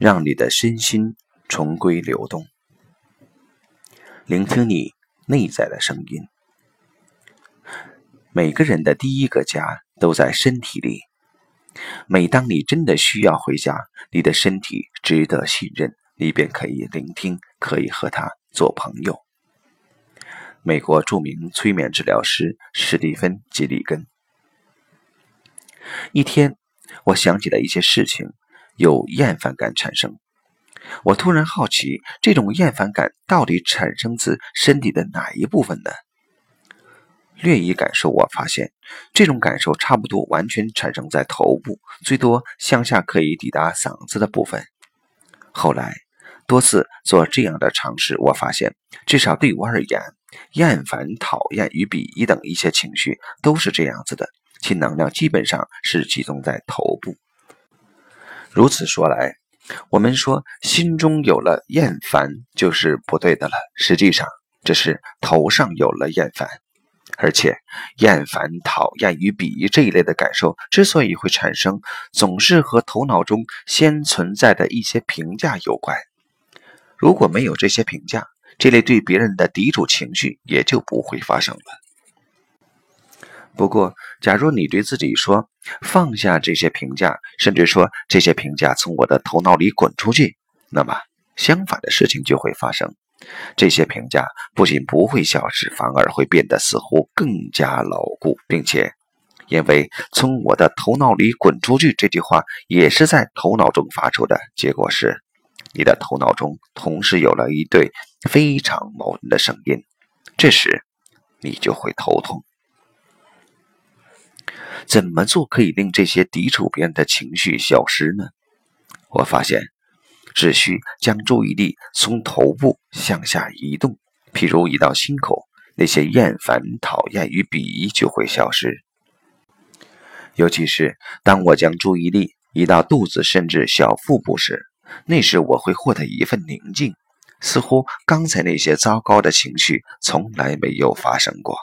让你的身心重归流动。聆听你内在的声音。每个人的第一个家都在身体里。每当你真的需要回家，你的身体值得信任，你便可以聆听，可以和他做朋友。美国著名催眠治疗师史蒂芬·吉里根。一天，我想起了一些事情，有厌烦感产生。我突然好奇，这种厌烦感到底产生自身体的哪一部分呢？略一感受，我发现这种感受差不多完全产生在头部，最多向下可以抵达嗓子的部分。后来多次做这样的尝试，我发现至少对我而言，厌烦、讨厌与鄙夷等一些情绪都是这样子的，其能量基本上是集中在头部。如此说来，我们说心中有了厌烦就是不对的了。实际上，这是头上有了厌烦。而且，厌烦、讨厌与鄙夷这一类的感受之所以会产生，总是和头脑中先存在的一些评价有关。如果没有这些评价，这类对别人的抵触情绪也就不会发生了。不过，假如你对自己说放下这些评价，甚至说这些评价从我的头脑里滚出去，那么相反的事情就会发生。这些评价不仅不会消失，反而会变得似乎更加牢固，并且，因为从我的头脑里滚出去这句话也是在头脑中发出的，结果是，你的头脑中同时有了一对非常矛盾的声音，这时你就会头痛。怎么做可以令这些抵触别人的情绪消失呢？我发现。只需将注意力从头部向下移动，譬如移到心口，那些厌烦、讨厌与鄙夷就会消失。尤其是当我将注意力移到肚子甚至小腹部时，那时我会获得一份宁静，似乎刚才那些糟糕的情绪从来没有发生过。